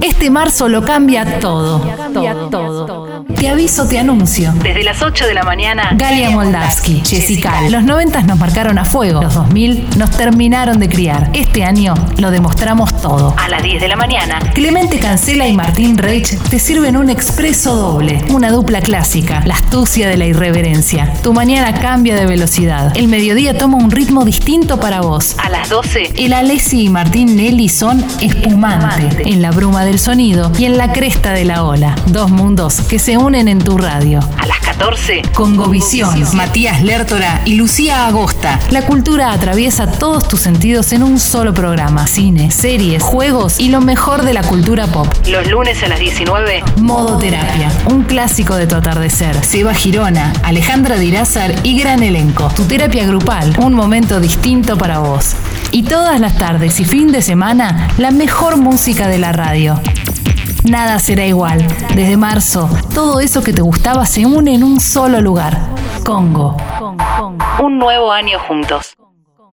Este marzo lo cambia todo. todo. Te aviso, te anuncio. Desde las 8 de la mañana, Galia Moldavsky, Jessica. Los 90 nos marcaron a fuego. Los 2000 nos terminaron de criar. Este año lo demostramos todo. A las 10 de la mañana, Clemente Cancela y Martín Reich te sirven un expreso doble. Una dupla clásica. La astucia de la irreverencia. Tu mañana cambia de velocidad. El mediodía toma un ritmo distinto para vos. A las 12, el Alessi y Martín Nelly son espumante. En la bruma del sonido y en la cresta de la ola. Dos mundos que se unen en tu radio. A las 14, Congovisión, Matías Lertora y Lucía Agosta. La cultura atraviesa todos tus sentidos en un solo programa. Cine, series, juegos y lo mejor de la cultura pop. Los lunes a las 19, Modo Terapia, un clásico de tu atardecer. Seba Girona, Alejandra Dirázar y gran elenco. Tu terapia grupal, un momento distinto para vos. Y todas las tardes y fin de semana, la mejor música de la radio. Nada será igual. Desde marzo, todo eso que te gustaba se une en un solo lugar. Congo. Un nuevo año juntos.